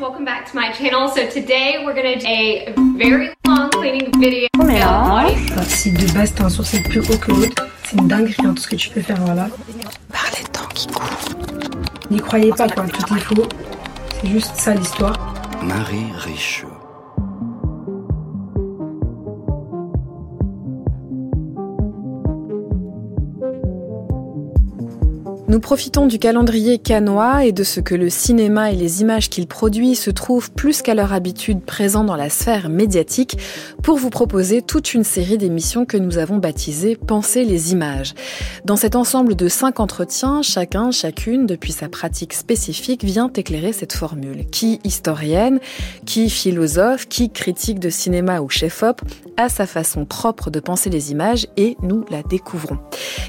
welcome back to my channel. So today we're gonna do a very long cleaning video. Si de base t'as un sourcil plus haut que l'autre, c'est une dinguerie hein, tout ce que tu peux faire voilà. Par les temps qui courent. N'y croyez pas quoi, tout est faux. C'est juste ça l'histoire. Marie Richaud. Nous profitons du calendrier canois et de ce que le cinéma et les images qu'il produit se trouvent plus qu'à leur habitude présents dans la sphère médiatique pour vous proposer toute une série d'émissions que nous avons baptisées Penser les images. Dans cet ensemble de cinq entretiens, chacun, chacune, depuis sa pratique spécifique, vient éclairer cette formule. Qui historienne, qui philosophe, qui critique de cinéma ou chef-op, a sa façon propre de penser les images et nous la découvrons.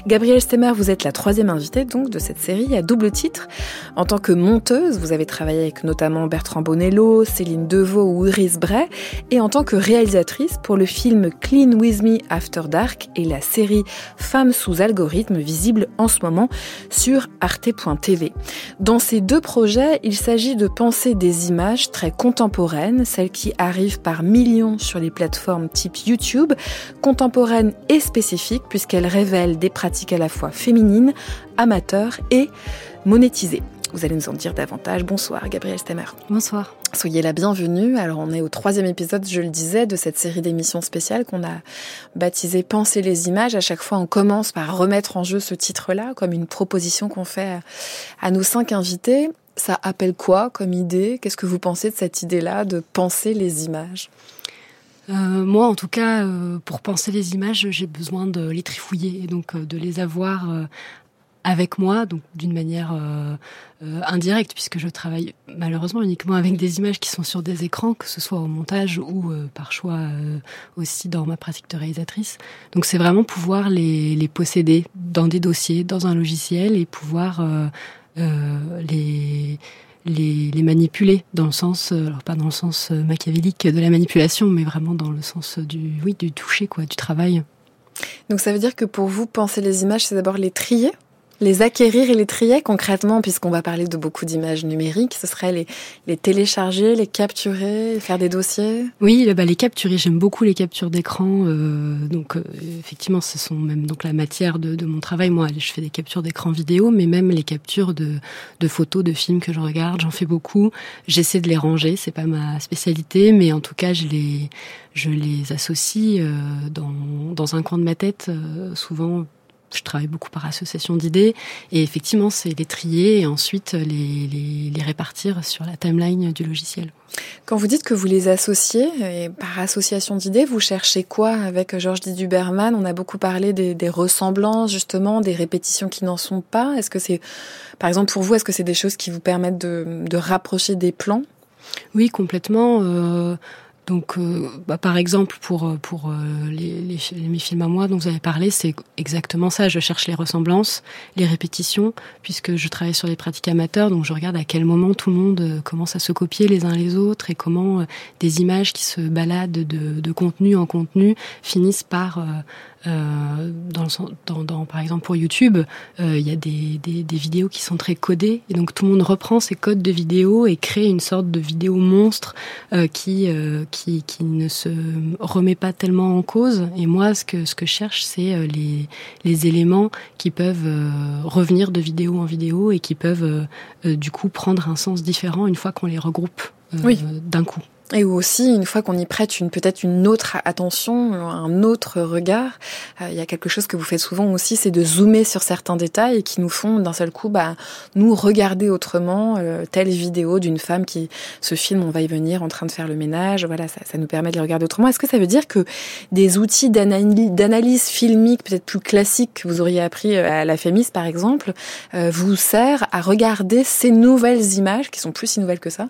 Gabrielle Stemmer, vous êtes la troisième invitée donc de cette série à double titre. En tant que monteuse, vous avez travaillé avec notamment Bertrand Bonello, Céline Deveau ou Iris Bray, et en tant que réalisatrice pour le film Clean With Me After Dark et la série Femmes sous algorithme visible en ce moment sur arte.tv. Dans ces deux projets, il s'agit de penser des images très contemporaines, celles qui arrivent par millions sur les plateformes type YouTube, contemporaines et spécifiques puisqu'elles révèlent des pratiques à la fois féminines, amateurs et monétisées. Vous allez nous en dire davantage. Bonsoir, Gabriel Stemmer. Bonsoir. Soyez la bienvenue. Alors, on est au troisième épisode, je le disais, de cette série d'émissions spéciales qu'on a baptisée Penser les images. À chaque fois, on commence par remettre en jeu ce titre-là comme une proposition qu'on fait à nos cinq invités. Ça appelle quoi comme idée? Qu'est-ce que vous pensez de cette idée-là de penser les images? Euh, moi, en tout cas, euh, pour penser les images, j'ai besoin de les trifouiller et donc euh, de les avoir avec moi, donc d'une manière euh, euh, indirecte, puisque je travaille malheureusement uniquement avec des images qui sont sur des écrans, que ce soit au montage ou euh, par choix aussi dans ma pratique de réalisatrice. Donc c'est vraiment pouvoir les, les, posséder dans des dossiers, dans un logiciel et pouvoir les, les, les, manipuler dans le sens, alors pas dans le sens machiavélique de la manipulation, mais vraiment dans le sens du, oui, du toucher, quoi, du travail. Donc ça veut dire que pour vous, penser les images, c'est d'abord les trier? Les acquérir et les trier concrètement, puisqu'on va parler de beaucoup d'images numériques, ce serait les, les télécharger, les capturer, faire des dossiers Oui, bah, les capturer, j'aime beaucoup les captures d'écran. Euh, donc euh, effectivement, ce sont même donc la matière de, de, mon travail. Moi, je fais des captures d'écran vidéo, mais même les captures de, de photos, de films que je regarde, j'en fais beaucoup. J'essaie de les ranger, c'est pas ma spécialité, mais en tout cas, je les, je les associe euh, dans, dans un coin de ma tête, euh, souvent je travaille beaucoup par association d'idées et effectivement c'est les trier et ensuite les, les, les, répartir sur la timeline du logiciel. Quand vous dites que vous les associez et par association d'idées, vous cherchez quoi avec Georges Duberman On a beaucoup parlé des, des, ressemblances justement, des répétitions qui n'en sont pas. Est-ce que c'est, par exemple pour vous, est-ce que c'est des choses qui vous permettent de, de rapprocher des plans? Oui, complètement. Euh, donc, euh, bah, par exemple, pour euh, pour euh, les, mes films à moi dont vous avez parlé, c'est exactement ça. Je cherche les ressemblances, les répétitions, puisque je travaille sur les pratiques amateurs. Donc, je regarde à quel moment tout le monde commence à se copier les uns les autres et comment des images qui se baladent de, de contenu en contenu finissent par euh, dans, dans, dans, par exemple pour YouTube, euh, il y a des, des, des, vidéos qui sont très codées et donc tout le monde reprend ces codes de vidéos et crée une sorte de vidéo monstre euh, qui, euh, qui qui ne se remet pas tellement en cause. Et moi, ce que ce que je cherche, c'est les les éléments qui peuvent revenir de vidéo en vidéo et qui peuvent du coup prendre un sens différent une fois qu'on les regroupe oui. d'un coup. Et aussi, une fois qu'on y prête une peut-être une autre attention, un autre regard, euh, il y a quelque chose que vous faites souvent aussi, c'est de zoomer sur certains détails qui nous font d'un seul coup, bah, nous regarder autrement euh, telle vidéo d'une femme qui se filme, on va y venir, en train de faire le ménage. Voilà, ça, ça nous permet de les regarder autrement. Est-ce que ça veut dire que des outils d'analyse filmique peut-être plus classiques que vous auriez appris euh, à la Fémis, par exemple, vous sert à regarder ces nouvelles images qui sont plus si nouvelles que ça,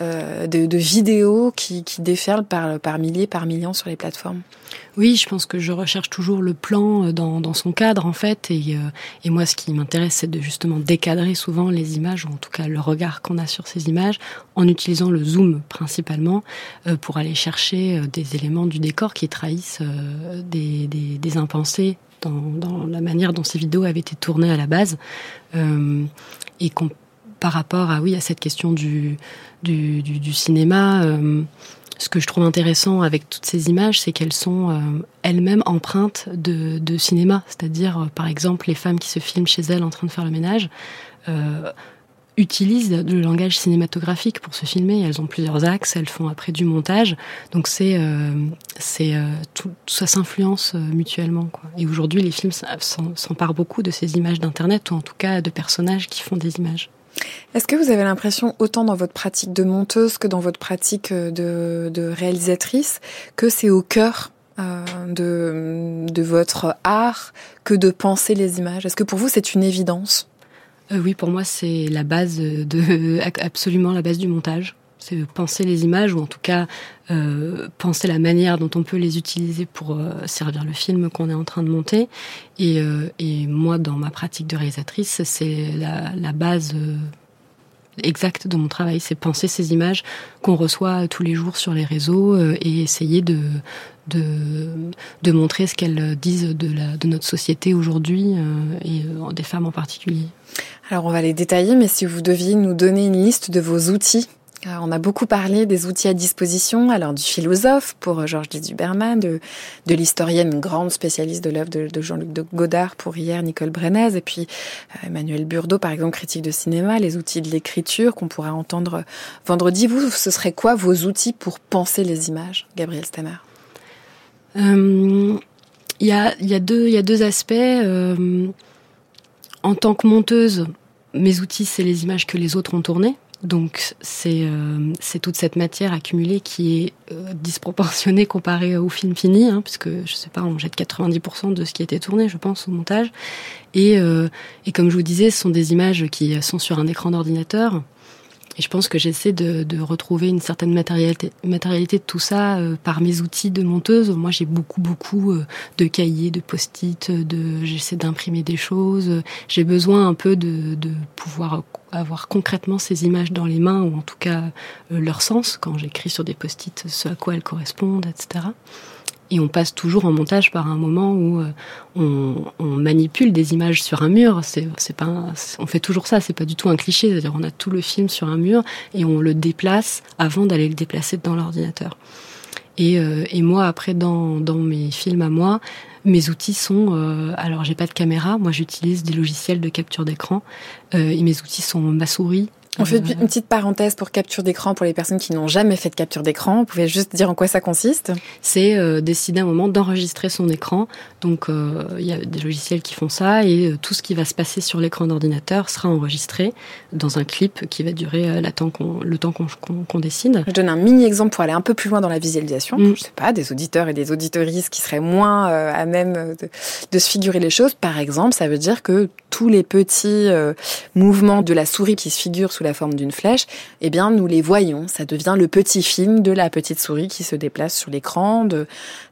de, de vidéos qui, qui déferlent par, milliers, par millions sur les plateformes Oui, je pense que je recherche toujours le plan euh, dans, son cadre en fait. Et, euh, et moi, ce qui m'intéresse, c'est de justement décadrer souvent les images, ou en tout cas le regard qu'on a sur ces images, en utilisant le zoom principalement euh, pour aller chercher des éléments du décor qui trahissent des, des, impensés dans, dans, la manière dont ces vidéos avaient été tournées à la base. et qu'on par rapport à oui à cette question du du, cinéma, ce que je trouve intéressant avec toutes ces images, c'est qu'elles sont elles-mêmes empreintes de, cinéma. C'est-à-dire, par exemple, les femmes qui se filment chez elles en train de faire le ménage utilisent le langage cinématographique pour se filmer. Elles ont plusieurs axes, elles font après du montage. Donc c'est, euh, c'est euh, tout, ça s'influence euh, mutuellement. Et aujourd'hui, les films s'emparent beaucoup de ces images d'internet ou en tout cas de personnages qui font des images. Est-ce que vous avez l'impression, autant dans votre pratique de monteuse que dans votre pratique de, de réalisatrice, que c'est au cœur de, de votre art que de penser les images? Est-ce que pour vous c'est une évidence? Euh, oui, pour moi, c'est la base de absolument la base du montage. C'est penser les images ou en tout cas euh, penser la manière dont on peut les utiliser pour euh, servir le film qu'on est en train de monter. Et, euh, et moi, dans ma pratique de réalisatrice, c'est la, la, base exacte de mon travail, c'est penser ces images qu'on reçoit tous les jours sur les réseaux et essayer de, de, de montrer ce qu'elles disent de, la, de notre société aujourd'hui et des femmes en particulier. Alors on va les détailler, mais si vous deviez nous donner une liste de vos outils on a beaucoup parlé des outils à disposition, alors du philosophe pour Georges Duberman, de, de l'historienne, grande spécialiste de l'œuvre de, Jean-Luc Godard pour hier, Nicole Brenez, et puis euh, Emmanuel Burdeau, par exemple, critique de cinéma, les outils de l'écriture qu'on pourra entendre vendredi. Vous, ce serait quoi vos outils pour penser les images, Gabriel Stammer euh, Il y, a, deux, aspects. Euh, en tant que monteuse, mes outils, c'est les images que les autres ont tournées. Donc c'est euh, c'est toute cette matière accumulée qui est euh, disproportionnée comparée au film fini, hein, puisque je sais pas, on jette 90% de ce qui a été tourné, je pense, au montage. Et, euh, et comme je vous disais, ce sont des images qui sont sur un écran d'ordinateur. Et je pense que j'essaie de, retrouver une certaine matérialité, de tout ça par mes outils de monteuse. Moi, j'ai beaucoup, beaucoup de cahiers, de post-it, j'essaie d'imprimer des choses. J'ai besoin un peu de, pouvoir avoir concrètement ces images dans les mains, ou en tout cas euh, leur sens, quand j'écris sur des post-it ce à quoi elles correspondent, etc. Et on passe toujours en montage par un moment où euh, on, manipule des images sur un mur. C'est, c'est pas, on fait toujours ça. C'est pas du tout un cliché. C'est-à-dire, on a tout le film sur un mur et on le déplace avant d'aller le déplacer dans l'ordinateur. Et, euh, et moi, après, dans, mes films à moi, mes outils sont. Euh, alors, j'ai pas de caméra. Moi, j'utilise des logiciels de capture d'écran. Euh, et mes outils sont ma souris on fait une petite parenthèse pour capture d'écran pour les personnes qui n'ont jamais fait de capture d'écran. Vous pouvez juste dire en quoi ça consiste C'est euh, décider un moment d'enregistrer son écran. Donc euh, il y a des logiciels qui font ça et euh, tout ce qui va se passer sur l'écran d'ordinateur sera enregistré dans un clip qui va durer le temps qu'on décide. Je donne un mini exemple pour aller un peu plus loin dans la visualisation. Mm. Je sais pas, des auditeurs et des auditorices qui seraient moins à même de, de, se figurer les choses. Par exemple, ça veut dire que tous les petits mouvements de la souris qui se figurent sous la forme d'une flèche, eh bien nous les voyons. Ça devient le petit film de la petite souris qui se déplace sur l'écran,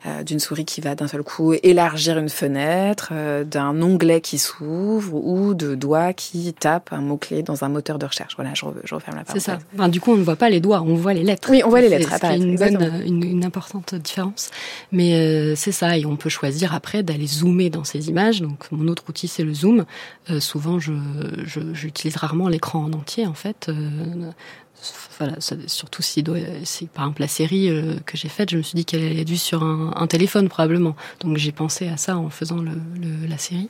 euh, d'une souris qui va d'un seul coup élargir une fenêtre, euh, d'un onglet qui s'ouvre ou de doigts qui tapent un mot-clé dans un moteur de recherche. Voilà, je, referme la parenthèse. C'est ça. du coup, on ne voit pas les doigts, on voit les lettres. Oui, on voit les lettres. C'est une, une, une, importante différence. Mais euh, c'est ça, et on peut choisir après d'aller zoomer dans ces images. Donc mon autre outil, c'est le zoom. souvent, je j'utilise rarement l'écran en entier, en fait. Euh, voilà, surtout si par exemple la série euh, que j'ai faite, je me suis dit qu'elle allait être vue sur un, téléphone probablement. Donc j'ai pensé à ça en faisant le, la série.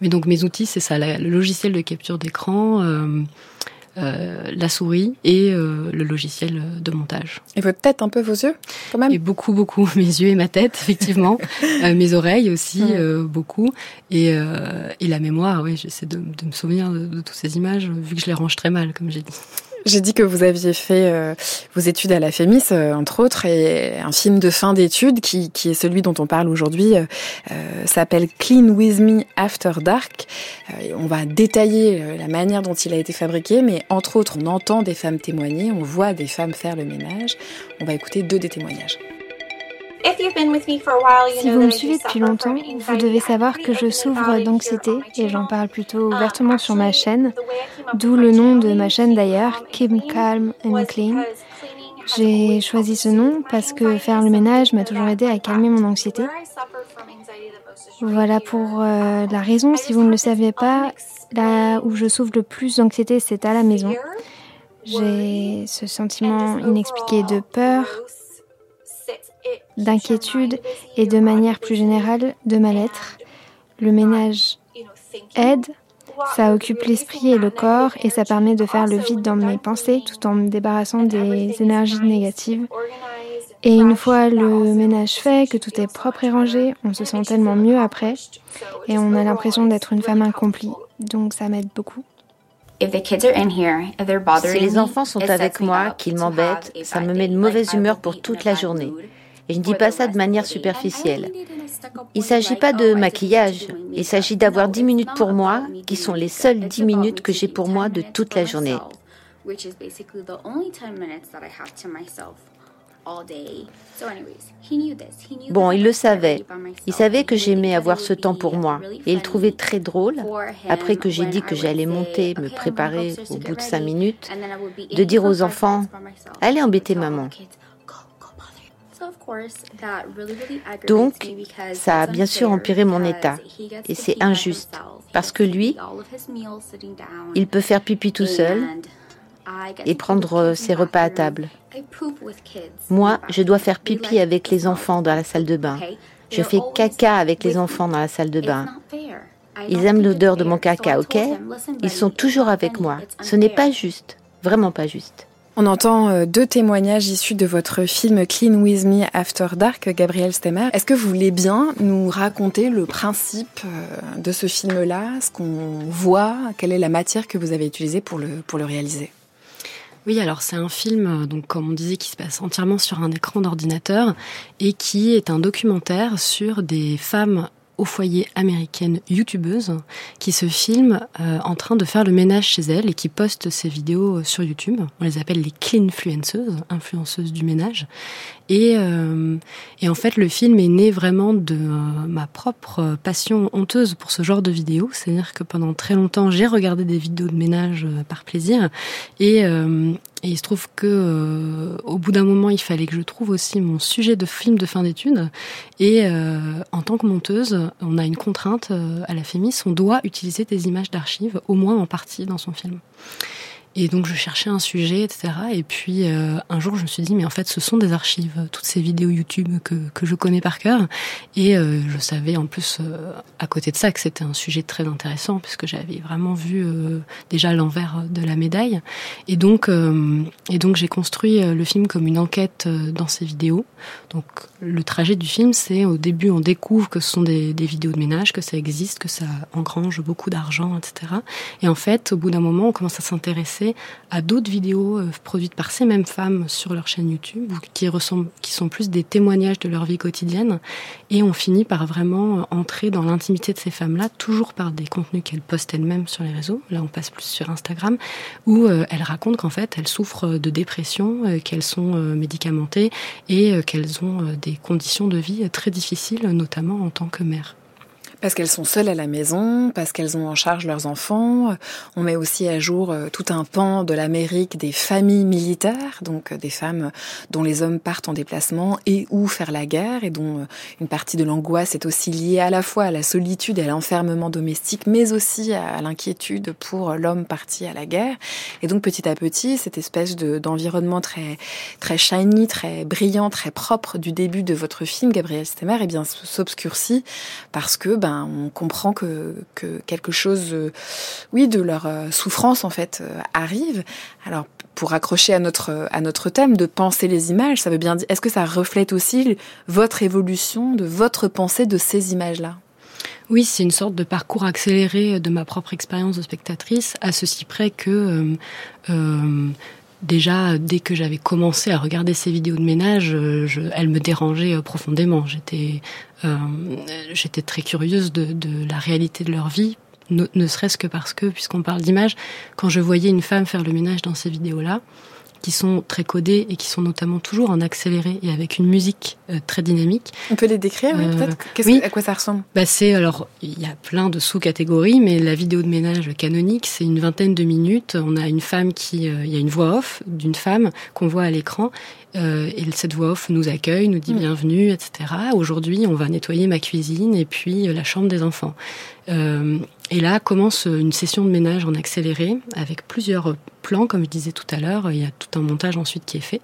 Mais donc mes outils, c'est ça, le logiciel de capture d'écran. Euh, la souris et le logiciel de montage. Et votre tête, un peu vos yeux, quand même? Et beaucoup, beaucoup. Mes yeux et ma tête, effectivement. mes oreilles aussi, beaucoup. Et, et, la mémoire, oui, j'essaie de, de, me souvenir de, de toutes ces images, vu que je les range très mal, comme j'ai dit. J'ai dit que vous aviez fait euh, vos études à la FEMIS, euh, entre autres, et un film de fin d'études qui, est celui dont on parle aujourd'hui euh, s'appelle Clean With Me After Dark. on va détailler la manière dont il a été fabriqué, mais entre autres, on entend des femmes témoigner, on voit des femmes faire le ménage. On va écouter deux des témoignages. Si vous me suivez depuis longtemps, vous devez savoir que je souffre d'anxiété et j'en parle plutôt um, ouvertement sur ma chaîne, d'où le nom de ma chaîne d'ailleurs, Keep Calm and Clean. J'ai choisi ce nom parce que faire le ménage m'a toujours aidé à calmer mon anxiété. Voilà pour euh, la raison, si vous ne le saviez pas, Là où je souffre le plus d'anxiété, c'est à la maison. J'ai ce sentiment inexpliqué de peur, d'inquiétude et de manière plus générale de mal-être. Le ménage aide, ça occupe l'esprit et le corps et ça permet de faire le vide dans mes pensées tout en me débarrassant des énergies négatives. Et une fois le ménage fait, que tout est propre et rangé, on se sent tellement mieux après et on a l'impression d'être une femme accomplie. Donc ça m'aide beaucoup. Si les enfants sont avec moi, qu'ils m'embêtent, ça me met de mauvaise humeur pour toute la journée. Et je ne dis pas ça de manière superficielle. Il ne s'agit pas de maquillage, il s'agit d'avoir 10 minutes pour moi, qui sont les seules 10 minutes que j'ai pour moi de toute la journée. Bon, il le savait. Il savait que j'aimais avoir ce temps pour moi. Et il trouvait très drôle, après que j'ai dit que j'allais monter, me préparer au bout de cinq minutes, de dire aux enfants, allez embêter maman. Donc, ça a bien sûr empiré mon état. Et c'est injuste. Parce que lui, il peut faire pipi tout seul et prendre ses repas à table. Moi, je dois faire pipi avec les enfants dans la salle de bain. Je fais caca avec les enfants dans la salle de bain. Ils aiment l'odeur de mon caca, ok? Ils sont toujours avec moi. Ce n'est pas juste, vraiment pas juste. On entend euh, deux témoignages issus de votre film Clean With Me After Dark, Gabriel Stemmer. Est-ce que vous voulez bien nous raconter le principe euh, de ce film-là, ce qu'on voit, quelle est la matière que vous avez utilisée pour le, pour le réaliser? Oui, alors c'est un film, euh, donc comme on disait, qui se passe entièrement sur un écran d'ordinateur et qui est un documentaire sur des femmes au foyer américaine youtubeuse qui se filme euh, en train de faire le ménage chez elle et qui poste ses vidéos sur YouTube. On les appelle les clean influenceuses, du ménage. Et, euh, et en fait, le film est né vraiment de euh, ma propre passion honteuse pour ce genre de vidéos. C'est-à-dire que pendant très longtemps, j'ai regardé des vidéos de ménage par plaisir et et il se trouve que euh, au bout d'un moment, il fallait que je trouve aussi mon sujet de film de fin d'études. Et euh, en tant que monteuse, on a une contrainte euh, à la FEMIS, on doit utiliser des images d'archives, au moins en partie dans son film. Et donc je cherchais un sujet, etc. Et puis euh, un jour je me suis dit mais en fait ce sont des archives, toutes ces vidéos YouTube que, que je connais par cœur. Et euh, je savais en plus euh, à côté de ça que c'était un sujet très intéressant puisque j'avais vraiment vu déjà l'envers de la médaille. Et donc et donc j'ai construit le film comme une enquête dans ces vidéos. Donc le trajet du film c'est au début on découvre que ce sont des, des vidéos de ménage, que ça existe, que ça engrange beaucoup d'argent, etc. Et en fait au bout d'un moment on commence à s'intéresser à d'autres vidéos euh, produites par ces mêmes femmes sur leur chaîne YouTube, qui, ressemblent, qui sont plus des témoignages de leur vie quotidienne. Et on finit par vraiment euh, entrer dans l'intimité de ces femmes-là, toujours par des contenus qu'elles postent elles-mêmes sur les réseaux. Là, on passe plus sur Instagram, où euh, elles racontent qu'en fait, elles souffrent de dépression, qu'elles sont médicamentées et qu'elles ont des conditions de vie très difficiles, notamment en tant que mères. Parce qu'elles sont seules à la maison, parce qu'elles ont en charge leurs enfants. On met aussi à jour euh, tout un pan de l'Amérique des familles militaires, donc euh, des femmes dont les hommes partent en déplacement et ou faire la guerre, et dont euh, une partie de l'angoisse est aussi liée à la fois à la solitude et à l'enfermement domestique, mais aussi à l'inquiétude pour l'homme parti à la guerre. Et donc petit à petit, cette espèce de, d'environnement très très shiny, très brillant, très propre du début de votre film, Gabriel Stemmer, eh bien s'obscurcit parce que ben ben, on comprend que, quelque chose, euh, oui, de leur euh, souffrance en fait euh, arrive. Alors pour accrocher à notre à notre thème de penser les images, ça veut bien dire. Est-ce que ça reflète aussi votre évolution de votre pensée de ces images-là? Oui, c'est une sorte de parcours accéléré de ma propre expérience de spectatrice, à ceci près que déjà dès que j'avais commencé à regarder ces vidéos de ménage, euh, elles me dérangeaient euh, profondément. J'étais euh, j'étais très curieuse de, de, la réalité de leur vie, ne, ne serait-ce que parce que, puisqu'on parle d'image, quand je voyais une femme faire le ménage dans ces vidéos-là, qui sont très codés et qui sont notamment toujours en accéléré et avec une musique euh, très dynamique. On peut les décrire, oui, peut-être? Oui. À quoi ça ressemble? Bah, C'est alors, il y a plein de sous-catégories, mais la vidéo de ménage canonique, c'est une vingtaine de minutes. On a une femme qui, euh, il y a une voix off d'une femme qu'on voit à l'écran euh, et cette voix off nous accueille, nous dit mm. bienvenue, etc. Aujourd'hui, on va nettoyer ma cuisine et puis la chambre des enfants. Euh, et là commence une session de ménage en accéléré avec plusieurs plans, comme je disais tout à l'heure. Il y a tout un montage ensuite qui est fait.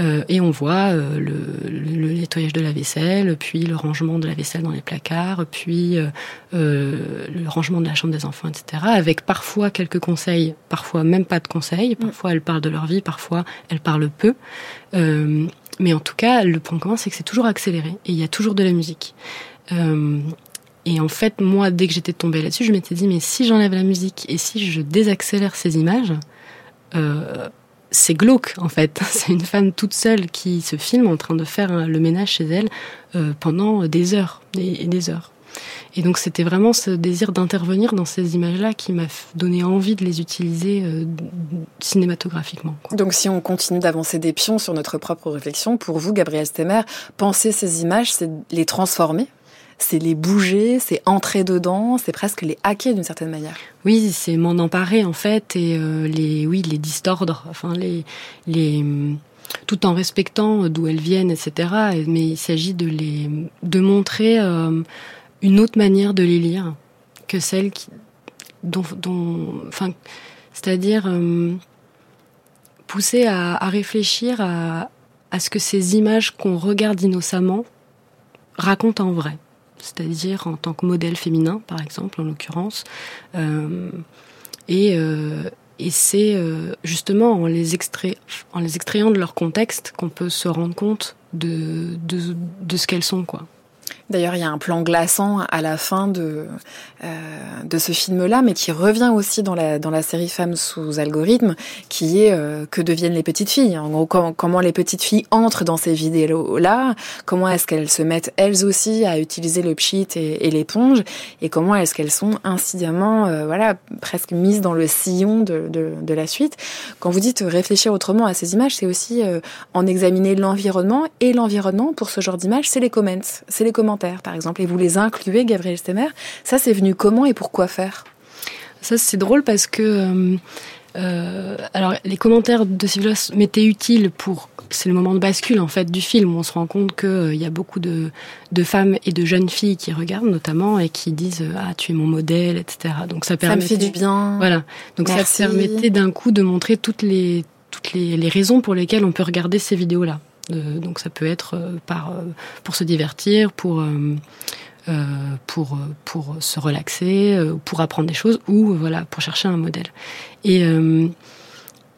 Euh, et on voit euh, le, le, nettoyage de la vaisselle, puis le rangement de la vaisselle dans les placards, puis euh, euh le rangement de la chambre des enfants, etc. Avec parfois quelques conseils, parfois même pas de conseils. Parfois elles parlent de leur vie, parfois elles parlent peu. Euh, mais en tout cas, le point commun, c'est que c'est toujours accéléré et il y a toujours de la musique. Euh, et en fait, moi, dès que j'étais tombée là-dessus, je m'étais dit, mais si j'enlève la musique et si je désaccélère ces images, euh, c'est glauque en fait. C'est une femme toute seule qui se filme en train de faire le ménage chez elle euh, pendant des heures et des heures. Et donc c'était vraiment ce désir d'intervenir dans ces images-là qui m'a donné envie de les utiliser euh, cinématographiquement. Quoi. Donc si on continue d'avancer des pions sur notre propre réflexion, pour vous, Gabriel Stemmer, penser ces images, c'est les transformer? C'est les bouger, c'est entrer dedans, c'est presque les hacker d'une certaine manière. Oui, c'est m'en emparer en fait et euh, les oui les distordre, enfin les les tout en respectant d'où elles viennent, etc. Mais il s'agit de les de montrer euh, une autre manière de les lire que celle qui dont, enfin c'est-à-dire euh, pousser à, réfléchir à ce que ces images qu'on regarde innocemment racontent en vrai c'est-à-dire en tant que modèle féminin, par exemple, en l'occurrence. Euh, et, euh, et c'est euh, justement en les, extrayant de leur contexte qu'on peut se rendre compte de, de, de ce qu'elles sont, quoi. D'ailleurs, il y a un plan glaçant à la fin de, euh, de ce film-là, mais qui revient aussi dans la, dans la série Femmes sous algorithme, qui est euh, que deviennent les petites filles. En gros, comment les petites filles entrent dans ces vidéos-là, comment est-ce qu'elles se mettent elles aussi à utiliser le pchit et, l'éponge, et comment est-ce qu'elles sont incidemment, euh, voilà, presque mises dans le sillon de, de, de, la suite. Quand vous dites réfléchir autrement à ces images, c'est aussi en examiner l'environnement, et l'environnement, pour ce genre d'image, c'est les comments, c'est les commentaires par exemple, et vous les incluez, Gabriel Stemmer. Ça, c'est venu comment et pourquoi faire? Ça, c'est drôle parce que... Euh, euh, alors, les commentaires de Civilos m'étaient utiles pour. C'est le moment de bascule en fait du film. On se rend compte qu'il euh, y a beaucoup de, de, femmes et de jeunes filles qui regardent notamment et qui disent ah tu es mon modèle, etc. Donc ça permet. Ça me fait du bien. Voilà. Donc ça permettait d'un coup de montrer toutes les toutes les, les raisons pour lesquelles on peut regarder ces vidéos là donc ça peut être euh, euh, pour se divertir, pour, euh, pour, pour se relaxer, pour apprendre des choses ou voilà, pour chercher un modèle. Et,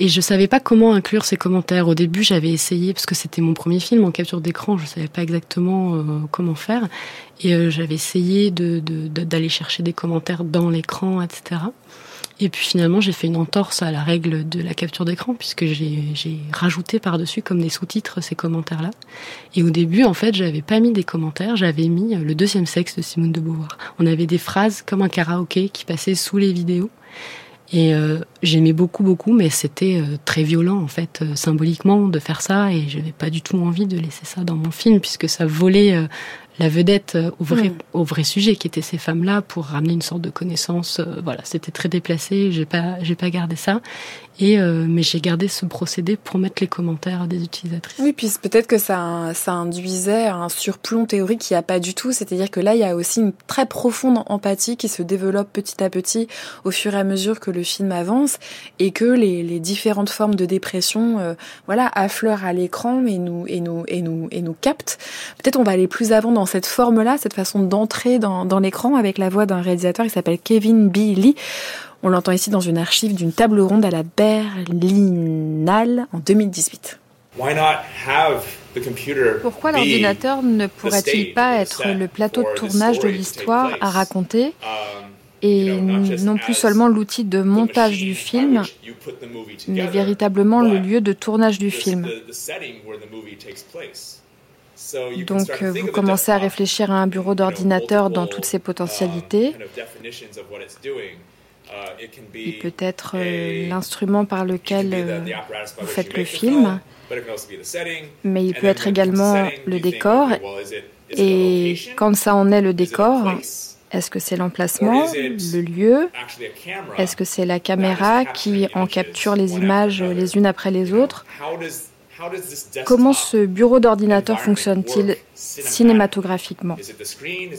et je savais pas comment inclure ces commentaires. Au début, j'avais essayé, parce que c'était mon premier film en capture d'écran, je savais pas exactement comment faire. Et j'avais essayé d'aller de, de, chercher des commentaires dans l'écran, etc. Et puis finalement, j'ai fait une entorse à la règle de la capture d'écran puisque j'ai rajouté par-dessus comme des sous-titres ces commentaires-là. Et au début, en fait, j'avais pas mis des commentaires, j'avais mis le deuxième sexe de Simone de Beauvoir. On avait des phrases comme un karaoké qui passait sous les vidéos. Et euh, j'aimais beaucoup, beaucoup, mais c'était euh, très violent, en fait, euh, symboliquement, de faire ça. Et je n'avais pas du tout envie de laisser ça dans mon film, puisque ça volait euh, la vedette au vrai, mm. au vrai sujet qui étaient ces femmes-là pour ramener une sorte de connaissance. Voilà, c'était très déplacé. J'ai pas, j'ai pas gardé ça. Et euh, mais j'ai gardé ce procédé pour mettre les commentaires des utilisatrices. Oui, puis peut-être que ça, ça induisait un surplomb théorique qui a pas du tout. C'est-à-dire que là, il y a aussi une très profonde empathie qui se développe petit à petit au fur et à mesure que le film avance et que les, les différentes formes de dépression, euh, voilà, affleurent à l'écran et nous et nous et nous et nous captent. Peut-être on va aller plus avant dans cette forme-là, cette façon d'entrer dans, dans l'écran avec la voix d'un réalisateur qui s'appelle Kevin B. Lee. On l'entend ici dans une archive d'une table ronde à la Berlinale en 2018. Pourquoi l'ordinateur ne pourrait-il pas être le plateau de tournage de l'histoire à raconter? Um, et non plus seulement l'outil de montage du film, mais véritablement le lieu de tournage du film. donc vous commencez à réfléchir à un bureau d'ordinateur dans toutes ses potentialités. Il peut être euh, l'instrument par lequel euh, vous faites le film, mais il peut être également le décor. Et quand ça en est le décor, est-ce que c'est l'emplacement, le lieu? Est-ce que c'est la caméra qui en capture les images les unes après les autres? Comment ce bureau d'ordinateur fonctionne-t-il cinématographiquement?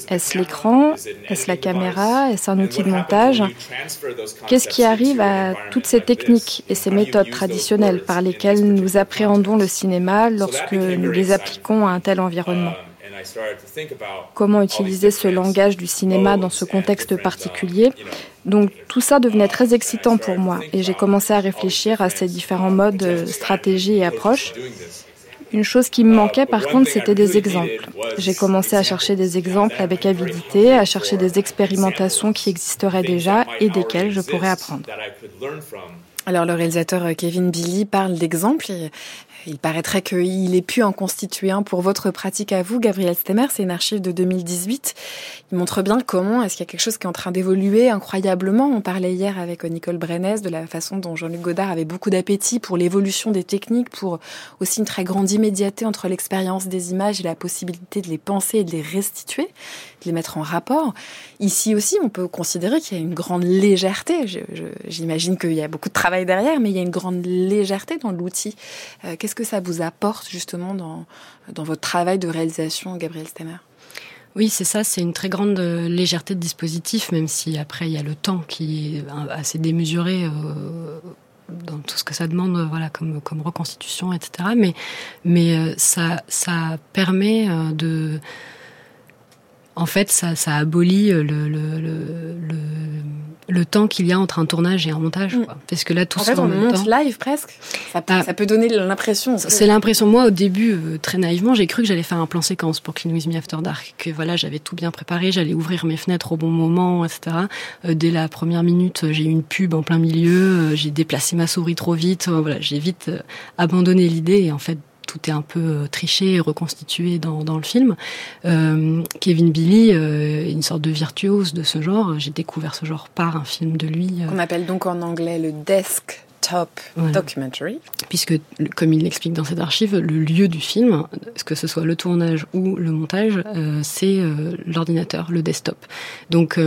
Est-ce l'écran? Est-ce la caméra? Est-ce un outil de montage? Qu'est-ce qui arrive à toutes ces techniques et ces méthodes traditionnelles par lesquelles nous appréhendons le cinéma lorsque nous les appliquons à un tel environnement? Comment utiliser ce langage du cinéma dans ce contexte particulier Donc tout ça devenait très excitant pour moi et j'ai commencé à réfléchir à ces différents modes, stratégies et approches. Une chose qui me manquait par contre, c'était des exemples. J'ai commencé à chercher des exemples avec avidité, à chercher des expérimentations qui existeraient déjà et desquelles je pourrais apprendre. Alors le réalisateur Kevin Billy parle d'exemples. Il paraîtrait qu'il ait pu en constituer un pour votre pratique à vous, Gabriel Stemmer. C'est une archive de 2018. Il montre bien comment est-ce qu'il y a quelque chose qui est en train d'évoluer incroyablement. On parlait hier avec Nicole Brennès de la façon dont Jean-Luc Godard avait beaucoup d'appétit pour l'évolution des techniques, pour aussi une très grande immédiateté entre l'expérience des images et la possibilité de les penser et de les restituer, de les mettre en rapport. Ici aussi, on peut considérer qu'il y a une grande légèreté. J'imagine qu'il y a beaucoup de travail derrière, mais il y a une grande légèreté dans l'outil. Euh, que ça vous apporte justement dans, dans votre travail de réalisation, Gabriel Stemmer oui, c'est ça, c'est une très grande euh, légèreté de dispositif, même si après il y a le temps qui est assez démesuré euh, dans tout ce que ça demande, voilà, comme, comme reconstitution, etc. Mais, mais ça, ça permet de en fait, ça, ça abolit le, le, le, le temps qu'il y a entre un tournage et un montage. Mm. Parce que là, tout en fait, on monte live presque. Ça peut, ah. ça peut donner l'impression. C'est l'impression. Moi, au début, euh, très naïvement, j'ai cru que j'allais faire un plan séquence pour Clean With Me After Dark. Que voilà, j'avais tout bien préparé, j'allais ouvrir mes fenêtres au bon moment, etc. Euh, dès la première minute, j'ai eu une pub en plein milieu, euh, j'ai déplacé ma souris trop vite. voilà, j'ai vite abandonné l'idée et en fait, tout est un peu euh, triché et reconstitué dans, dans le film. Euh, Kevin Billy euh, une sorte de virtuose de ce genre. J'ai découvert ce genre par un film de lui. On appelle donc en anglais le desk Top Documentary. Puisque, comme il l'explique dans cette archive, le lieu du film, que ce soit le tournage ou le montage, c'est l'ordinateur, le desktop. Donc,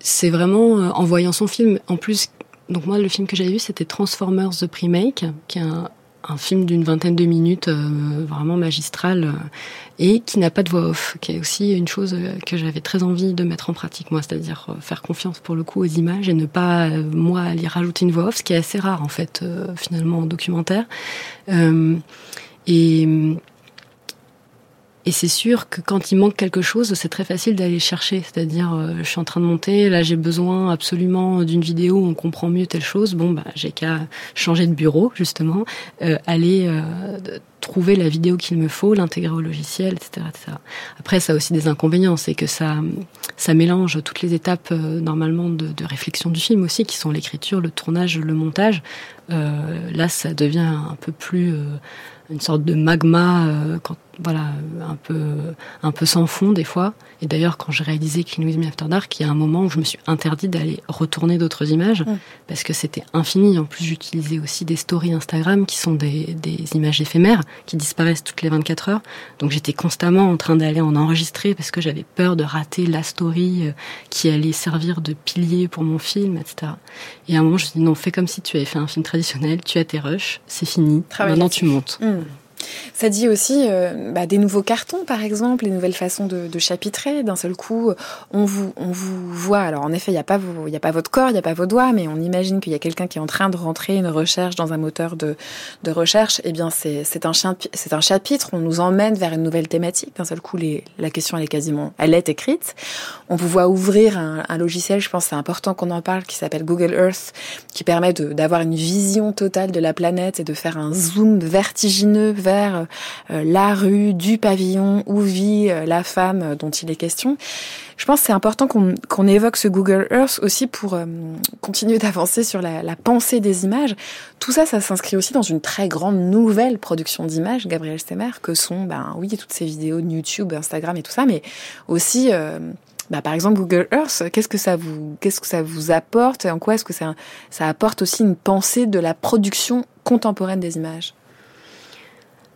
c'est vraiment en voyant son film. En plus, donc moi, le film que j'avais vu, c'était Transformers The Premake, qui est un, un film d'une vingtaine de minutes euh, vraiment magistral euh, et qui n'a pas de voix off, qui est aussi une chose euh, que j'avais très envie de mettre en pratique moi, c'est-à-dire faire confiance pour le coup aux images et ne pas moi aller rajouter une voix off, ce qui est assez rare en fait finalement en documentaire. et et c'est sûr que quand il manque quelque chose, c'est très facile d'aller chercher. C'est-à-dire, euh, je suis en train de monter, là j'ai besoin absolument d'une vidéo où on comprend mieux telle chose. Bon, bah, j'ai qu'à changer de bureau, justement, euh, aller euh, trouver la vidéo qu'il me faut, l'intégrer au logiciel, etc., etc. Après, ça a aussi des inconvénients, c'est que ça, ça mélange toutes les étapes normalement de, de, réflexion du film aussi, qui sont l'écriture, le tournage, le montage. là, ça devient un peu plus une sorte de magma quand voilà, un peu, un peu sans fond des fois. Et d'ailleurs, quand j'ai réalisé Clean With Me After Dark, il y a un moment où je me suis interdit d'aller retourner d'autres images parce que c'était infini. En plus, j'utilisais aussi des stories Instagram qui sont des, des, images éphémères qui disparaissent toutes les 24 heures. Donc j'étais constamment en train d'aller en enregistrer parce que j'avais peur de rater la story euh, qui allait servir de pilier pour mon film, etc. Et à un moment, je me suis dit non, fais comme si tu avais fait un film traditionnel, tu as tes rushs, c'est fini, maintenant tu montes. Mm. Ça dit aussi euh, bah, des nouveaux cartons, par exemple, les nouvelles façons de, chapitrer. D'un seul coup, on vous, on vous voit. Alors, en effet, il n'y a, pas a pas votre corps, il n'y a pas vos doigts, mais on imagine qu'il y a quelqu'un qui est en train de rentrer une recherche dans un moteur de, de recherche. Eh bien, c'est un, un chapitre. On nous emmène vers une nouvelle thématique. D'un seul coup, la question, elle est quasiment, elle est écrite. On vous voit ouvrir un, logiciel, je pense c'est important qu'on en parle, qui s'appelle Google Earth, qui permet d'avoir une vision totale de la planète et de faire un zoom vertigineux euh, la rue du pavillon où vit euh, la femme dont il est question. Je pense que c'est important qu'on évoque ce Google Earth aussi pour euh, continuer d'avancer sur la, pensée des images. Tout ça, ça s'inscrit aussi dans une très grande nouvelle production d'images, Gabriel Stemmer, que sont, ben oui, toutes ces vidéos de YouTube, Instagram et tout ça, mais aussi bah, par exemple Google Earth, qu'est-ce que ça vous apporte En quoi est-ce que ça apporte aussi une pensée de la production contemporaine des images?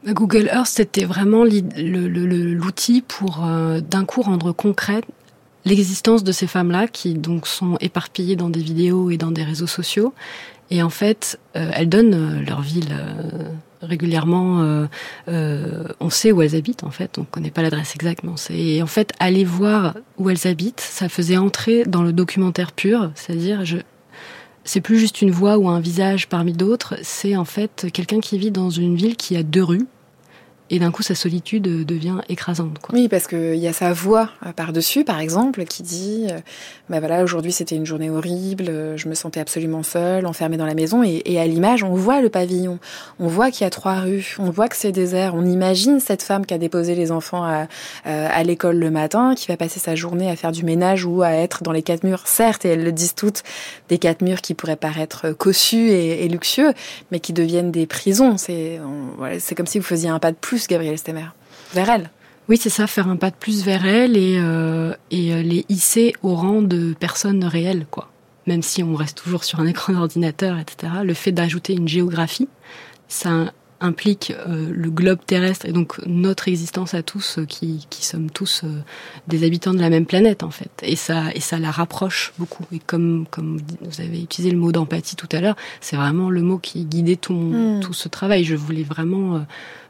Google Earth, c'était vraiment l'outil pour euh, d'un coup rendre concrète l'existence de ces femmes-là qui donc sont éparpillées dans des vidéos et dans des réseaux sociaux Et en fait, elles donnent leur ville régulièrement. on sait où elles habitent en fait. On connaît pas l'adresse exacte, mais. Et en fait, aller voir où elles habitent, ça faisait entrer dans le documentaire pur, c'est-à-dire je c'est plus juste une voix ou un visage parmi d'autres, c'est en fait quelqu'un qui vit dans une ville qui a deux rues, et d'un coup sa solitude devient écrasante. Quoi. Oui, parce qu'il y a sa voix euh, par-dessus, par exemple, qui dit euh, bah voilà, aujourd'hui c'était une journée horrible, euh, je me sentais absolument seule, enfermée dans la maison. Et, à l'image, on voit le pavillon, on voit qu'il y a trois rues, on voit que c'est désert. On imagine cette femme qui a déposé les enfants à, à l'école le matin, qui va passer sa journée à faire du ménage ou à être dans les quatre murs. Certes, et elles le disent toutes, des quatre murs qui pourraient paraître cossus et, luxueux, mais qui deviennent des prisons. C'est voilà, comme si vous faisiez un pas de plus Gabrielle Stemmer, vers elle. Oui, c'est ça, faire un pas de plus vers elle et, euh, et euh, les hisser au rang de personnes réelles, quoi. Même si on reste toujours sur un écran d'ordinateur, etc. Le fait d'ajouter une géographie, ça implique euh, le globe terrestre et donc notre existence à tous, qui, qui, sommes tous des habitants de la même planète en fait. Et ça, et ça la rapproche beaucoup. Et comme, comme vous avez utilisé le mot d'empathie tout à l'heure, c'est vraiment le mot qui guidait tout, hmm. tout ce travail. Je voulais vraiment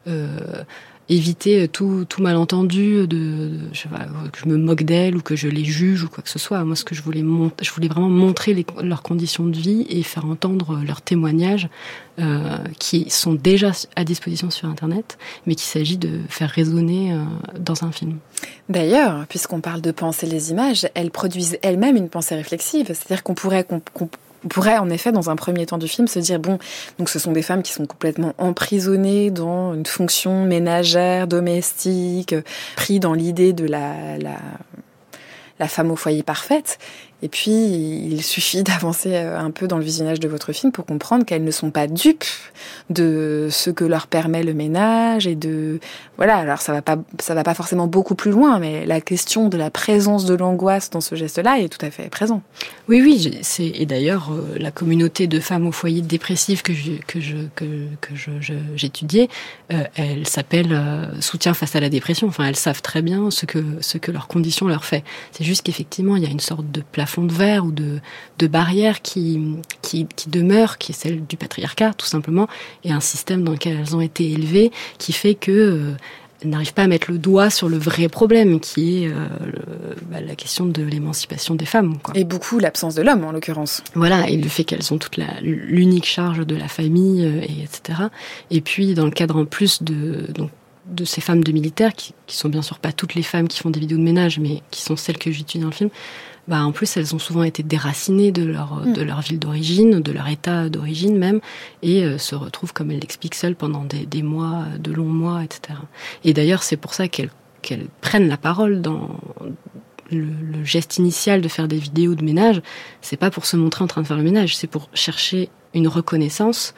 euh, éviter tout, tout malentendu, de, je sais pas, que je me moque d'elle ou que je les juge ou quoi que ce soit. Moi, ce que je voulais, je voulais vraiment montrer les, leurs conditions de vie et faire entendre leurs témoignages euh, qui sont déjà à disposition sur Internet, mais qu'il s'agit de faire résonner euh, dans un film. D'ailleurs, puisqu'on parle de penser les images, elles produisent elles-mêmes une pensée réflexive. C'est-à-dire qu'on pourrait on pourrait en effet, dans un premier temps du film, se dire bon, donc ce sont des femmes qui sont complètement emprisonnées dans une fonction ménagère, domestique, pris dans l'idée de la femme au foyer parfaite. Et puis, il suffit d'avancer euh, un peu dans le visionnage de votre film pour comprendre qu'elles ne sont pas dupes de ce que leur permet le ménage et de voilà. Alors ça va pas, ça va pas forcément beaucoup plus loin, mais la question de la présence de l'angoisse dans ce geste-là est tout à fait présent. Oui, oui. C'est et d'ailleurs euh, la communauté de femmes au foyer dépressif que que que, que j'étudiais, euh, elle s'appelle soutien face à la dépression. Enfin, elles savent très bien ce que ce que leur condition leur fait. C'est juste qu'effectivement, il y a une sorte de plafond fond de verre ou de, de barrière qui, qui, qui, demeure, qui est celle du patriarcat tout simplement, et un système dans lequel elles ont été élevées qui fait que euh, n'arrivent pas à mettre le doigt sur le vrai problème, qui est euh, bah, la question de l'émancipation des femmes. Quoi. Et beaucoup l'absence de l'homme, en l'occurrence. Voilà, et le fait qu'elles ont toute l'unique charge de la famille, euh, et etc. Et puis, dans le cadre en plus de, donc, de ces femmes de militaires, qui, qui sont bien sûr pas toutes les femmes qui font des vidéos de ménage, mais qui sont celles que j'étudie dans le film, bah, en plus, elles ont souvent été déracinées de leur, mm. de leur ville d'origine, de leur état d'origine même, et euh, se retrouvent, comme elles l'expliquent seules, pendant des, des, mois, de longs mois, etc. Et d'ailleurs, c'est pour ça qu'elles qu'elles prennent la parole dans le, le, geste initial de faire des vidéos de ménage. C'est pas pour se montrer en train de faire le ménage, c'est pour chercher une reconnaissance,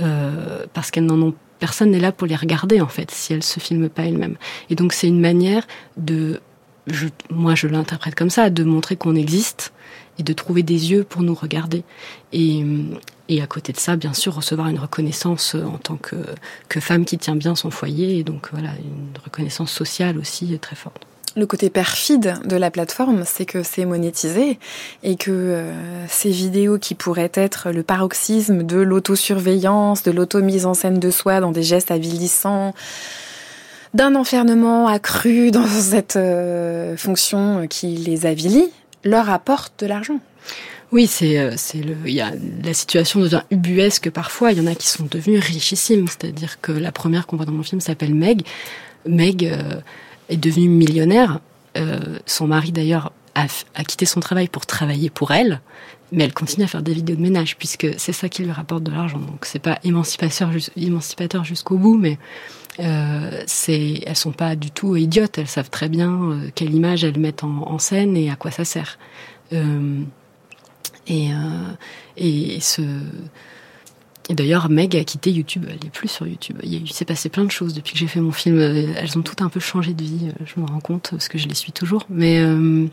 euh, parce qu'elles n'en ont personne n'est là pour les regarder en fait si elles se filment pas elles-mêmes. Et donc c'est une manière de je, moi je l'interprète comme ça, de montrer qu'on existe et de trouver des yeux pour nous regarder. Et, et à côté de ça, bien sûr, recevoir une reconnaissance en tant que, que femme qui tient bien son foyer, et donc voilà, une reconnaissance sociale aussi très forte. Le côté perfide de la plateforme, c'est que c'est monétisé et que euh, ces vidéos qui pourraient être le paroxysme de l'autosurveillance, de l'auto-mise en scène de soi dans des gestes avilissants, d'un enfermement accru dans cette euh, fonction qui les avilit, leur apporte de l'argent. Oui, c'est euh, c'est le y a la situation devient ubuesque parfois, il y en a qui sont devenus richissimes, c'est-à-dire que la première qu'on voit dans mon film s'appelle Meg. Meg euh, est devenue millionnaire, son mari d'ailleurs a, a, quitté son travail pour travailler pour elle, mais elle continue à faire des vidéos de ménage puisque c'est ça qui lui rapporte de l'argent. Donc c'est pas émancipateur, émancipateur jusqu'au bout, mais euh, c'est, elles sont pas du tout idiotes. Elles savent très bien euh, quelle image elles mettent en, scène et à quoi ça sert. Euh, et euh, et ce et d'ailleurs, Meg a quitté YouTube. Elle est plus sur YouTube. Il s'est passé plein de choses depuis que j'ai fait mon film. Elles ont toutes un peu changé de vie. Je me rends compte parce que je les suis toujours. Mais euh,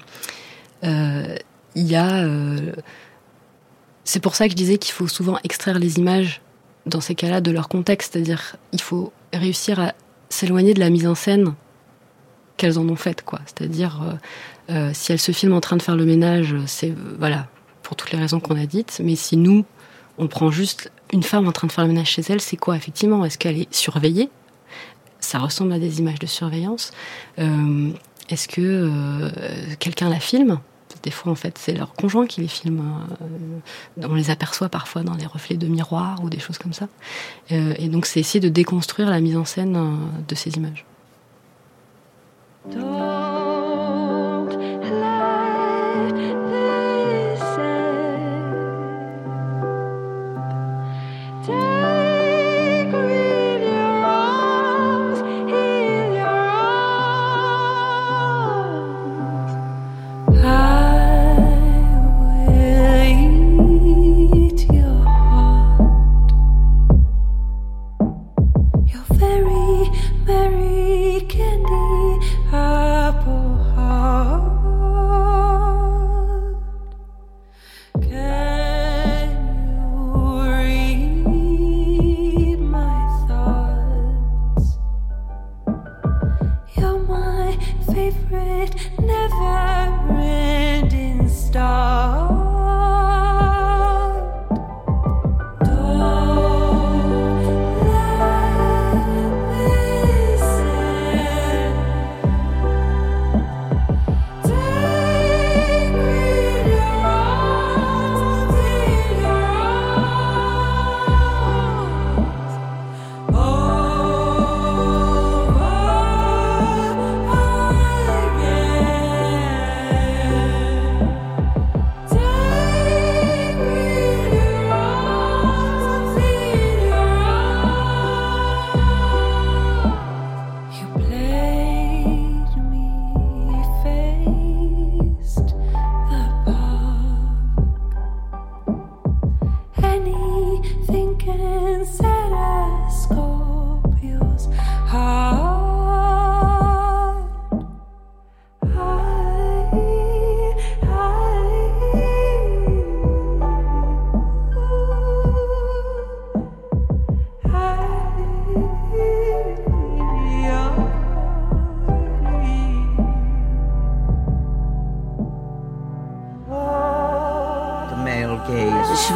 il y a. c'est pour ça que je disais qu'il faut souvent extraire les images dans ces cas-là de leur contexte, c'est-à-dire il faut réussir à s'éloigner de la mise en scène qu'elles en ont faite, quoi. C'est-à-dire euh, euh, si elles se filment en train de faire le ménage, c'est euh, voilà pour toutes les raisons qu'on a dites, mais si nous on prend juste une femme en train de faire le ménage chez elle, c'est quoi effectivement? Est-ce qu'elle est surveillée? Ça ressemble à des images de surveillance. Est-ce que quelqu'un la filme? Des fois, en fait, c'est leur conjoint qui les filme. Euh, on les aperçoit parfois dans des reflets de miroir ou des choses comme ça. et donc, c'est essayer de déconstruire la mise en scène de ces images.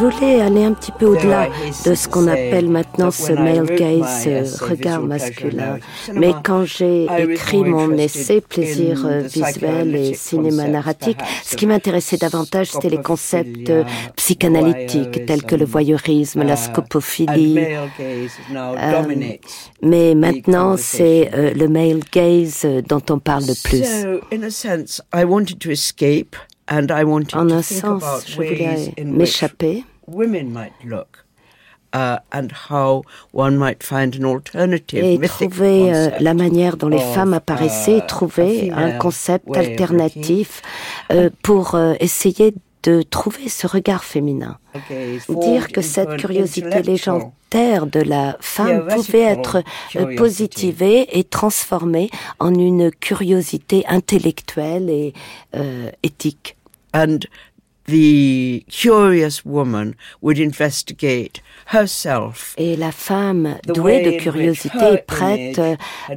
Aller un petit peu au-delà de ce qu'on appelle maintenant ce male gaze, euh, regard masculin. Mais quand j'ai écrit mon essai Plaisir euh, visuel et cinéma narratique, ce qui m'intéressait davantage, c'était les concepts euh, psychanalytiques tels que le voyeurisme, la scopophilie. mais maintenant, c'est le male gaze dont on parle le plus. En un sens, je voulais m'échapper et trouver euh, la manière dont les femmes apparaissaient, uh, trouver un concept alternatif euh, pour euh, essayer de trouver ce regard féminin. Dire que cette curiosité légendaire de la femme pouvait être positivée et transformée en une curiosité intellectuelle et éthique. The curious woman would investigate herself. Et la femme douée de curiosité est prête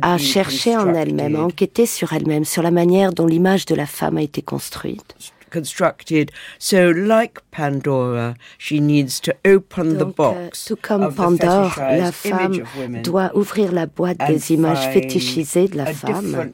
à chercher en elle-même, à enquêter sur elle-même, sur la manière dont l'image de la femme a été construite constructed. So, like Pandora, she needs to open the box. Tout comme Pandore, la femme doit ouvrir la boîte des images fétichisées de la femme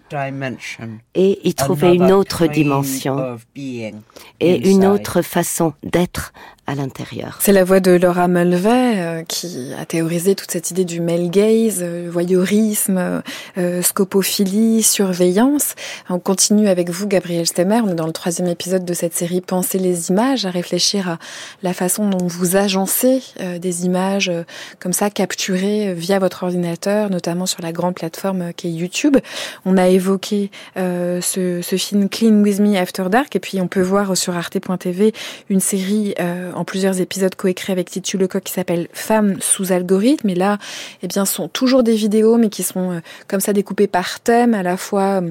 et y trouver une autre dimension et une autre façon d'être à l'intérieur. C'est la voix de Laura Mulvey euh, qui a théorisé toute cette idée du male gaze, euh, voyeurisme, euh, scopophilie, surveillance. On continue avec vous, Gabriel Stemmer. On est dans le troisième épisode de cette série Penser les images, à réfléchir à la façon dont vous agencez des images comme ça capturées via votre ordinateur, notamment sur la grande plateforme qui est YouTube. On a évoqué ce, film Clean With Me After Dark et puis on peut voir sur arte.tv une série en plusieurs épisodes coécrits avec Titu Lecoq qui s'appelle Femmes sous algorithme. Et là, eh bien, sont toujours des vidéos, mais qui sont euh, comme ça découpées par thème, à la fois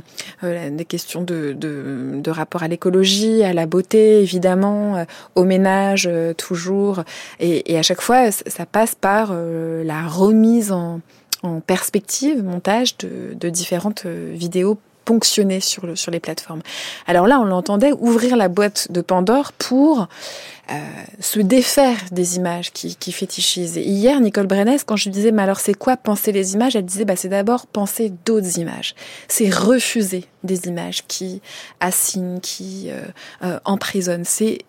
euh, des questions de, de rapport à l'écologie, à la beauté, évidemment, euh, au ménage, toujours. Et, à chaque fois, ça passe par la remise en, perspective, montage de différentes vidéos ponctionner sur, le, sur les plateformes. Alors là, on l'entendait ouvrir la boîte de Pandore pour euh, se défaire des images qui, qui fétichisent. Et hier, Nicole Brennes, quand je lui disais, mais alors c'est quoi penser les images Elle disait, bah, c'est d'abord penser d'autres images. C'est refuser des images qui assignent, qui euh, euh, emprisonnent. C'est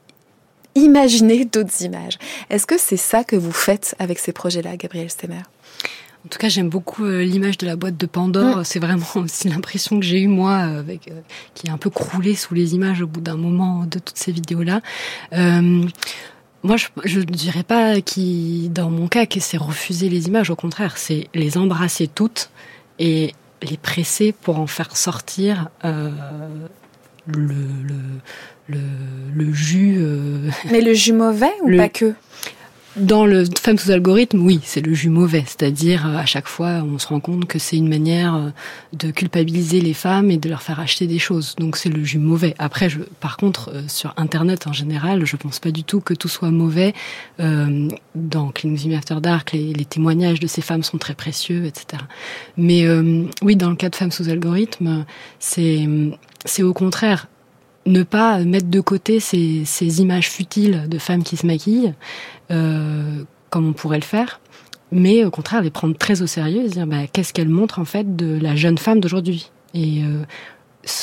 imaginer d'autres images. Est-ce que c'est ça que vous faites avec ces projets-là, Gabriel Stemmer? En tout cas, j'aime beaucoup euh, l'image de la boîte de Pandore. Mm. C'est vraiment aussi l'impression que j'ai eue moi, avec euh, qui est un peu croulée sous les images au bout d'un moment de toutes ces vidéos-là. Euh, moi, je ne dirais pas qui, dans mon cas, que c'est refuser les images. Au contraire, c'est les embrasser toutes et les presser pour en faire sortir euh, le, le, le, le, jus. Euh, Mais le jus mauvais ou pas que? Dans le Femmes sous algorithme, oui, c'est le jus mauvais. C'est-à-dire, euh, à chaque fois, on se rend compte que c'est une manière euh, de culpabiliser les femmes et de leur faire acheter des choses. Donc, c'est le jus mauvais. Après, je, par contre, euh, sur Internet en général, je pense pas du tout que tout soit mauvais. Euh, dans Clean After Dark, les, les, témoignages de ces femmes sont très précieux, etc. Mais oui, dans le cas de Femmes sous algorithme, c'est c'est au contraire ne pas mettre de côté ces, ces, images futiles de femmes qui se maquillent, euh, comme on pourrait le faire, mais au contraire les prendre très au sérieux et se dire bah, qu'est-ce qu'elle montre en fait de la jeune femme d'aujourd'hui? Et euh,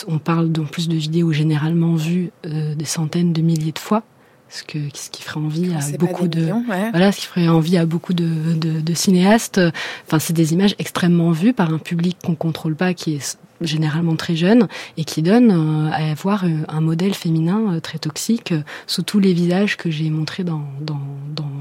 on parle en plus de vidéos généralement vues euh, des centaines de milliers de fois. Ce, que, ce qui ferait envie à beaucoup de voilà ce qui ferait envie à beaucoup de, de, de cinéastes enfin c'est des images extrêmement vues par un public qu'on contrôle pas qui est généralement très jeune et qui donne euh, à avoir euh, un modèle féminin euh, très toxique sous tous les visages que j'ai montrés dans, dans,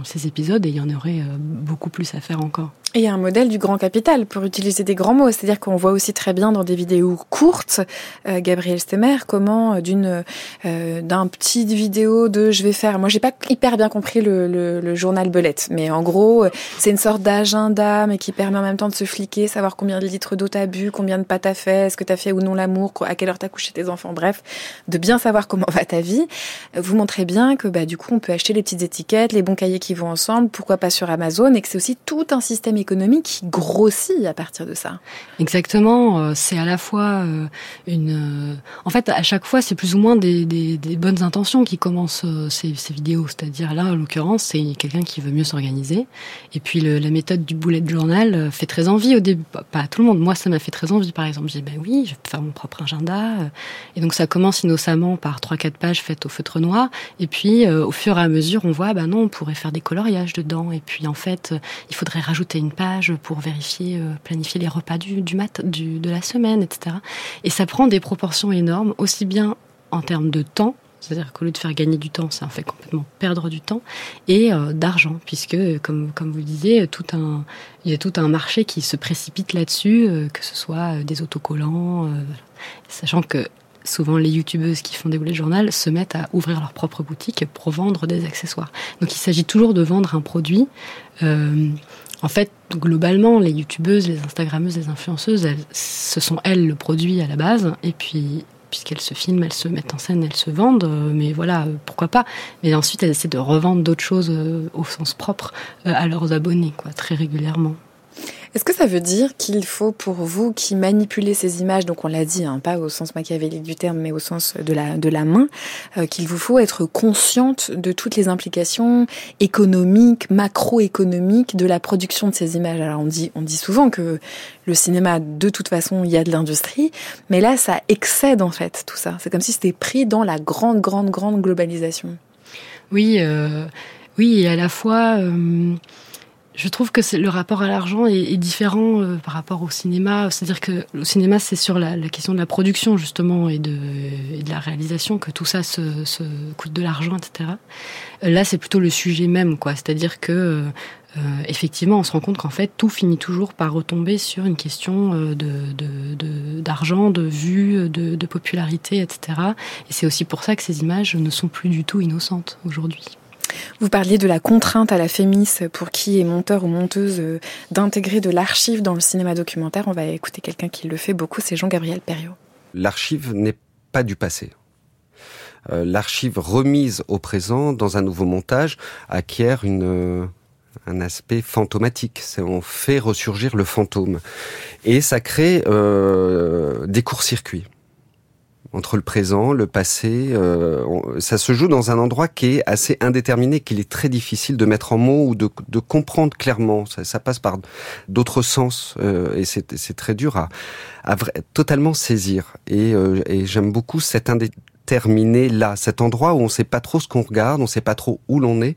ces épisodes et il y en aurait beaucoup plus à faire encore. Et un modèle du grand capital, pour utiliser des grands mots. C'est-à-dire qu'on voit aussi très bien dans des vidéos courtes, euh, Gabriel Stemmer, comment d'une euh, d'un petit vidéo de je vais faire. Moi, j'ai pas hyper bien compris le, le, journal Belette, mais en gros, c'est une sorte d'agenda, mais qui permet en même temps de se fliquer, savoir combien de litres d'eau t'as bu, combien de pas t'as est-ce que t'as fait ou non l'amour, à quelle heure t'as couché tes enfants, bref, de bien savoir comment va ta vie. Vous montrez bien que bah du coup, on peut acheter les petites étiquettes, les bons cahiers qui vont ensemble, pourquoi pas sur Amazon, et que c'est aussi tout un système économique qui grossit à partir de ça. Exactement, euh, c'est à la fois euh, une... Euh, en fait, à chaque fois, c'est plus ou moins des, bonnes intentions qui commencent ces, vidéos. C'est-à-dire là, en l'occurrence, c'est quelqu'un qui veut mieux s'organiser. Et puis la méthode du bullet journal fait très envie au début. Pas à tout le monde. Moi, ça m'a fait très envie, par exemple. Ben oui, je vais faire mon propre agenda. Et donc ça commence innocemment par trois quatre pages faites au feutre noir. Et puis, au fur et à mesure, on voit, ben non, on pourrait faire des coloriages dedans. Et puis, en fait, il faudrait rajouter une page pour vérifier, euh, planifier les repas du, du mat, du, de la semaine, etc. Et ça prend des proportions énormes, aussi bien en termes de temps, c'est-à-dire qu'au lieu de faire gagner du temps, ça en fait complètement perdre du temps et euh, d'argent, puisque comme comme vous le disiez, tout un il y a tout un marché qui se précipite là-dessus, euh, que ce soit des autocollants, sachant que souvent les youtubeuses qui font des boulets de journal se mettent à ouvrir leur propre boutique pour vendre des accessoires. Donc il s'agit toujours de vendre un produit. Euh, en fait, globalement, les youtubeuses, les instagrammeuses, les influenceuses, elles, ce sont elles le produit à la base. Et puis, puisqu'elles se filment, elles se mettent en scène, elles se vendent. Euh, mais voilà, euh, pourquoi pas. Mais ensuite, elles essaient de revendre d'autres choses euh, au sens propre à leurs abonnés, quoi, très régulièrement. Est-ce que ça veut dire qu'il faut pour vous qui manipulez ces images, donc on l'a dit, hein, pas au sens machiavélique du terme, mais au sens de la, de la main, euh, qu'il vous faut être consciente de toutes les implications économiques, macroéconomiques de la production de ces images? Alors on dit, on dit souvent que le cinéma, de toute façon, il y a de l'industrie, mais là ça excède en fait tout ça. C'est comme si c'était pris dans la grande, grande, grande globalisation. Oui, euh, oui, à la fois... Euh je trouve que le rapport à l'argent est, est, différent euh, par rapport au cinéma. C'est-à-dire que le cinéma, c'est sur la, la, question de la production justement et de, et de la réalisation que tout ça se, se coûte de l'argent, etc. Euh, là, c'est plutôt le sujet même, quoi. C'est-à-dire que euh, effectivement, on se rend compte qu'en fait, tout finit toujours par retomber sur une question euh, de d'argent, de, de, vue, de, de popularité, etc. Et c'est aussi pour ça que ces images ne sont plus du tout innocentes aujourd'hui. Vous parliez de la contrainte à la Fémis pour qui est monteur ou monteuse euh, d'intégrer de l'archive dans le cinéma documentaire. On va écouter quelqu'un qui le fait beaucoup, c'est Jean-Gabriel Perriot. L'archive n'est pas du passé. Euh, l'archive remise au présent dans un nouveau montage acquiert une, un aspect fantomatique. On fait ressurgir le fantôme. Et ça crée euh, des courts-circuits entre le présent, le passé. Euh, ça se joue dans un endroit qui est assez indéterminé, qu'il est très difficile de mettre en mots ou de, de comprendre clairement. Ça, ça passe par d'autres sens euh, et c'est très dur à, à totalement saisir. Et, euh, et j'aime beaucoup cet indéterminé là, cet endroit où on ne sait pas trop ce qu'on regarde, on ne sait pas trop où l'on est.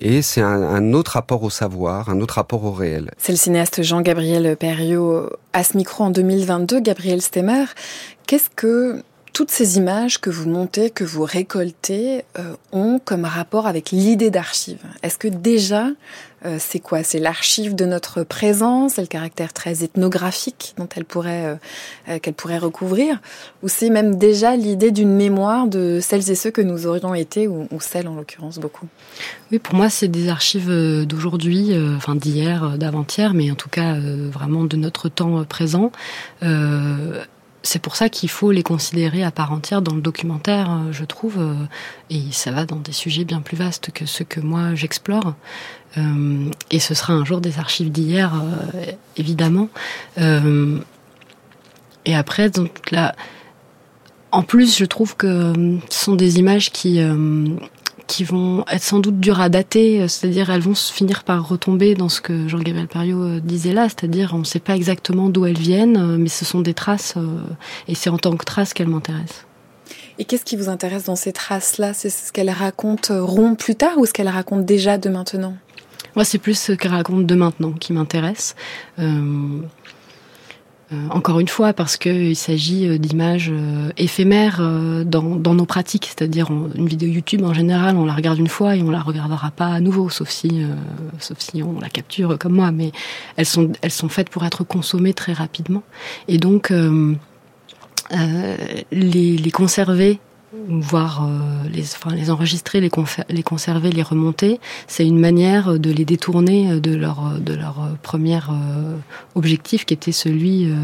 Et c'est un, autre rapport au savoir, un autre rapport au réel. C'est le cinéaste Jean-Gabriel Perriot à ce micro en 2022, Gabriel Stemmer. Qu'est-ce que toutes ces images que vous montez, que vous récoltez, euh, ont comme rapport avec l'idée d'archive. Est-ce que déjà, euh, c'est quoi? C'est l'archive de notre présence, le caractère très ethnographique dont elle pourrait, euh, qu'elle pourrait recouvrir, ou c'est même déjà l'idée d'une mémoire de celles et ceux que nous aurions été, ou, ou celles en l'occurrence beaucoup? Oui, pour moi, c'est des archives d'aujourd'hui, enfin d'hier, d'avant-hier, mais en tout cas vraiment de notre temps présent c'est pour ça qu'il faut les considérer à part entière dans le documentaire, euh, je trouve, euh, et ça va dans des sujets bien plus vastes que ceux que moi j'explore. Euh, et ce sera un jour des archives d'hier, évidemment. et après, donc là, en plus, je trouve que ce sont des images qui qui vont être sans doute dures à dater, euh, c'est-à-dire elles vont finir par retomber dans ce que Jean-Gabriel Perriot euh, disait là, c'est-à-dire on ne sait pas exactement d'où elles viennent, euh, mais ce sont des traces, et c'est en tant que traces qu'elles m'intéressent. Et qu'est-ce qui vous intéresse dans ces traces-là? C'est ce qu'elles raconteront plus tard ou ce qu'elles racontent déjà de maintenant? Moi, c'est plus ce qu'elles racontent de maintenant qui m'intéresse. Euh, encore une fois, parce qu'il s'agit euh, d'images euh, éphémères dans, nos pratiques, c'est-à-dire une vidéo YouTube en général, on la regarde une fois et on la regardera pas à nouveau, sauf si, sauf si on la capture comme moi. Mais elles sont, elles sont faites pour être consommées très rapidement, et donc les, les conserver voir euh, les, enfin, les enregistrer, les, les conserver, les remonter, c'est une manière de les détourner de leur, de leur premier euh, objectif qui était celui euh,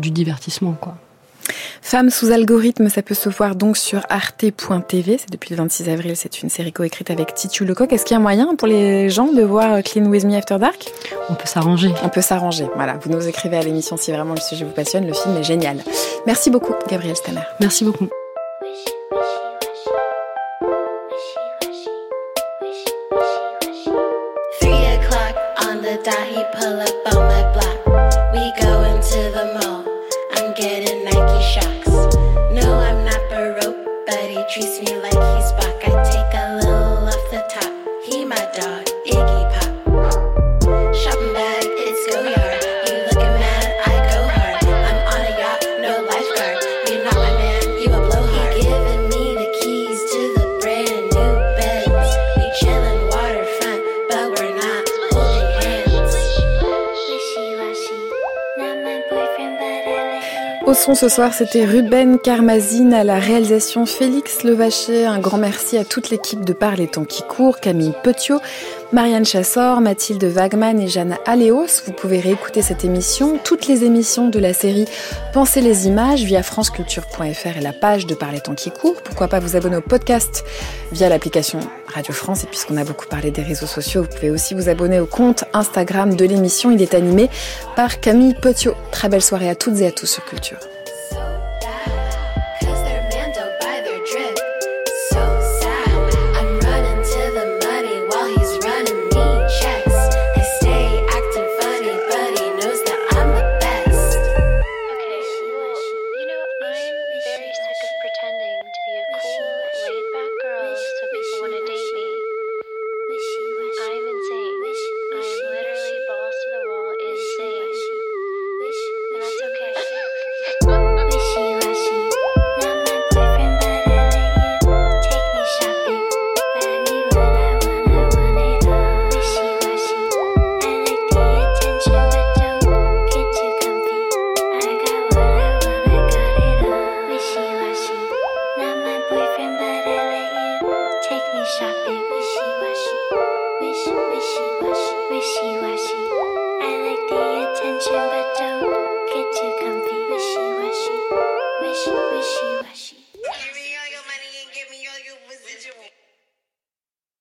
du divertissement. Quoi. Femmes sous algorithme, ça peut se voir donc sur arte.tv. C'est depuis le 26 avril. C'est une série coécrite avec Titu Lecoq. Est-ce qu'il y a moyen pour les gens de voir Clean With Me After Dark? On peut s'arranger. On peut s'arranger. Voilà. Vous nous écrivez à l'émission si vraiment le sujet vous passionne. Le film est génial. Merci beaucoup, Gabriel Stammer. Merci beaucoup. Ce soir, c'était Ruben Carmazine à la réalisation Félix Levacher. Un grand merci à toute l'équipe de Par les temps qui courent, Camille Petiot, Marianne Chassor, Mathilde Wagman et Jeanne Aléos. Vous pouvez réécouter cette émission, toutes les émissions de la série Pensez les images via franceculture.fr et la page de Par les temps qui courent. Pourquoi pas vous abonner au podcast via l'application Radio France. Et puisqu'on a beaucoup parlé des réseaux sociaux, vous pouvez aussi vous abonner au compte Instagram de l'émission. Il est animé par Camille Petiot. Très belle soirée à toutes et à tous sur Culture.